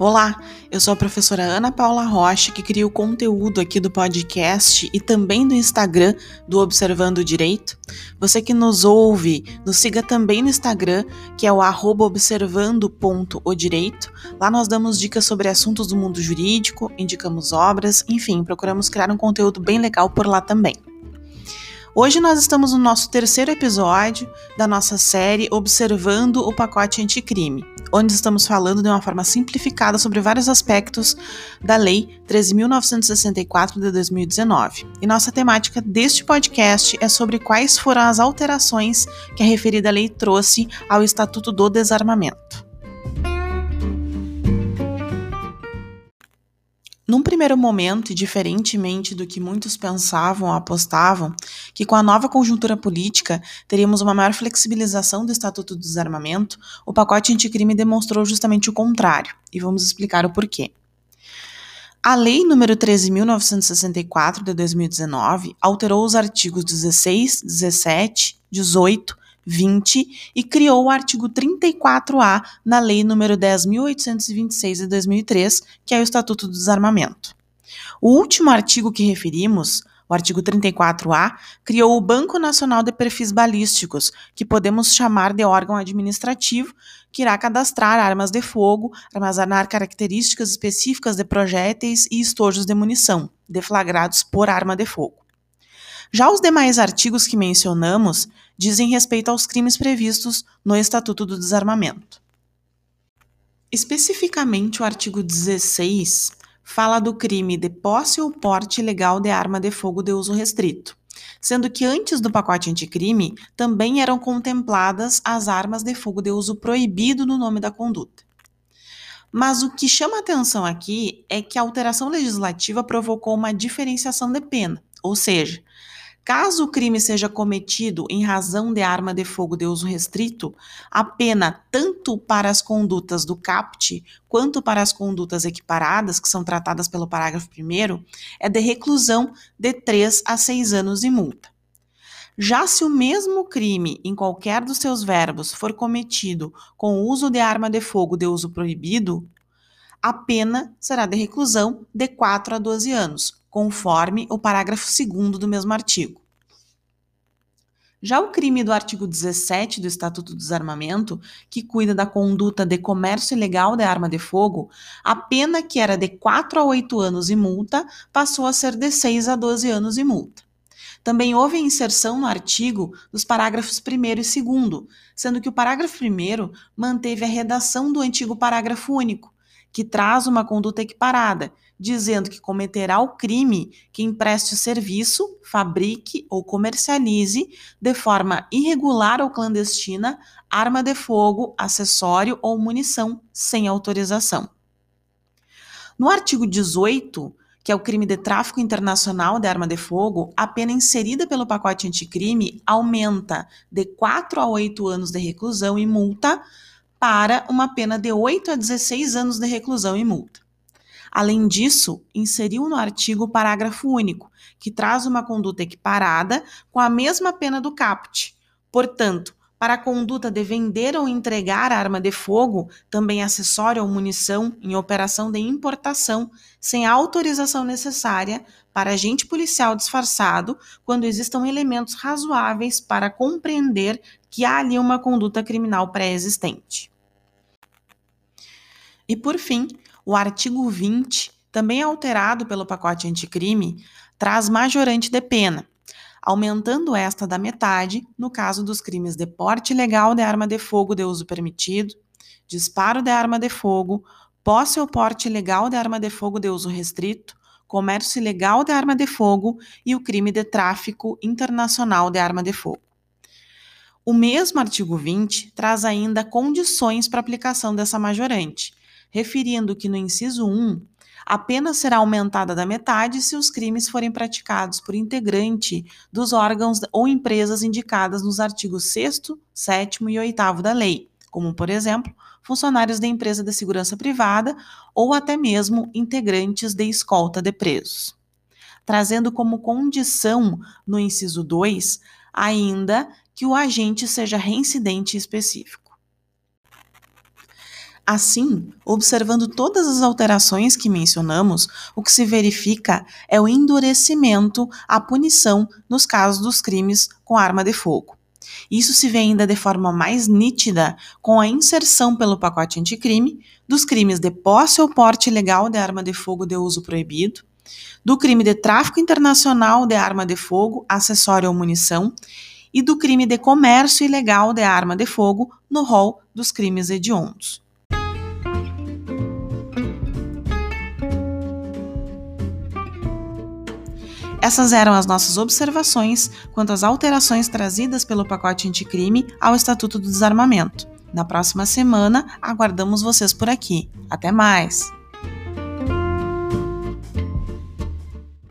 Olá, eu sou a professora Ana Paula Rocha, que cria o conteúdo aqui do podcast e também do Instagram do Observando o Direito. Você que nos ouve, nos siga também no Instagram, que é o observando.odireito. Lá nós damos dicas sobre assuntos do mundo jurídico, indicamos obras, enfim, procuramos criar um conteúdo bem legal por lá também. Hoje nós estamos no nosso terceiro episódio da nossa série Observando o Pacote Anticrime onde estamos falando de uma forma simplificada sobre vários aspectos da Lei 13.964 de 2019. E nossa temática deste podcast é sobre quais foram as alterações que a referida lei trouxe ao Estatuto do Desarmamento. Num primeiro momento, e diferentemente do que muitos pensavam ou apostavam, que com a nova conjuntura política teríamos uma maior flexibilização do Estatuto do Desarmamento, o pacote anticrime demonstrou justamente o contrário, e vamos explicar o porquê. A Lei nº 13.964 de 2019 alterou os artigos 16, 17, 18, 20 e criou o artigo 34A na Lei nº 10.826 de 2003, que é o Estatuto do Desarmamento. O último artigo que referimos, o artigo 34A, criou o Banco Nacional de Perfis Balísticos, que podemos chamar de órgão administrativo, que irá cadastrar armas de fogo, armazenar características específicas de projéteis e estojos de munição, deflagrados por arma de fogo. Já os demais artigos que mencionamos dizem respeito aos crimes previstos no Estatuto do Desarmamento. Especificamente, o artigo 16 fala do crime de posse ou porte ilegal de arma de fogo de uso restrito, sendo que antes do pacote anticrime também eram contempladas as armas de fogo de uso proibido no nome da conduta. Mas o que chama atenção aqui é que a alteração legislativa provocou uma diferenciação de pena, ou seja, Caso o crime seja cometido em razão de arma de fogo de uso restrito, a pena tanto para as condutas do CAPT quanto para as condutas equiparadas, que são tratadas pelo parágrafo 1, é de reclusão de 3 a 6 anos e multa. Já se o mesmo crime, em qualquer dos seus verbos, for cometido com o uso de arma de fogo de uso proibido, a pena será de reclusão de 4 a 12 anos, conforme o parágrafo 2 do mesmo artigo. Já o crime do artigo 17 do Estatuto do Desarmamento, que cuida da conduta de comércio ilegal de arma de fogo, a pena que era de 4 a 8 anos e multa passou a ser de 6 a 12 anos e multa. Também houve inserção no artigo dos parágrafos 1 e 2, sendo que o parágrafo 1 manteve a redação do antigo parágrafo único, que traz uma conduta equiparada, dizendo que cometerá o crime quem preste serviço, fabrique ou comercialize de forma irregular ou clandestina arma de fogo, acessório ou munição sem autorização. No artigo 18, que é o crime de tráfico internacional de arma de fogo, a pena inserida pelo pacote anticrime aumenta de 4 a 8 anos de reclusão e multa para uma pena de 8 a 16 anos de reclusão e multa. Além disso, inseriu no artigo o parágrafo único, que traz uma conduta equiparada com a mesma pena do caput. Portanto, para a conduta de vender ou entregar arma de fogo, também acessório ou munição, em operação de importação, sem autorização necessária para agente policial disfarçado, quando existam elementos razoáveis para compreender que há ali uma conduta criminal pré-existente. E por fim, o artigo 20, também alterado pelo pacote anticrime, traz majorante de pena, aumentando esta da metade no caso dos crimes de porte ilegal de arma de fogo de uso permitido, disparo de arma de fogo, posse ou porte ilegal de arma de fogo de uso restrito, comércio ilegal de arma de fogo e o crime de tráfico internacional de arma de fogo. O mesmo artigo 20 traz ainda condições para aplicação dessa majorante, referindo que no inciso 1, a pena será aumentada da metade se os crimes forem praticados por integrante dos órgãos ou empresas indicadas nos artigos 6, 7 e 8 da lei, como, por exemplo, funcionários da empresa de segurança privada ou até mesmo integrantes de escolta de presos. Trazendo como condição, no inciso 2, ainda que o agente seja reincidente específico. Assim, observando todas as alterações que mencionamos, o que se verifica é o endurecimento à punição nos casos dos crimes com arma de fogo. Isso se vê ainda de forma mais nítida com a inserção pelo pacote anticrime dos crimes de posse ou porte ilegal de arma de fogo de uso proibido, do crime de tráfico internacional de arma de fogo, acessório ou munição e do crime de comércio ilegal de arma de fogo no rol dos crimes hediondos. Essas eram as nossas observações quanto às alterações trazidas pelo pacote anticrime ao Estatuto do Desarmamento. Na próxima semana, aguardamos vocês por aqui. Até mais!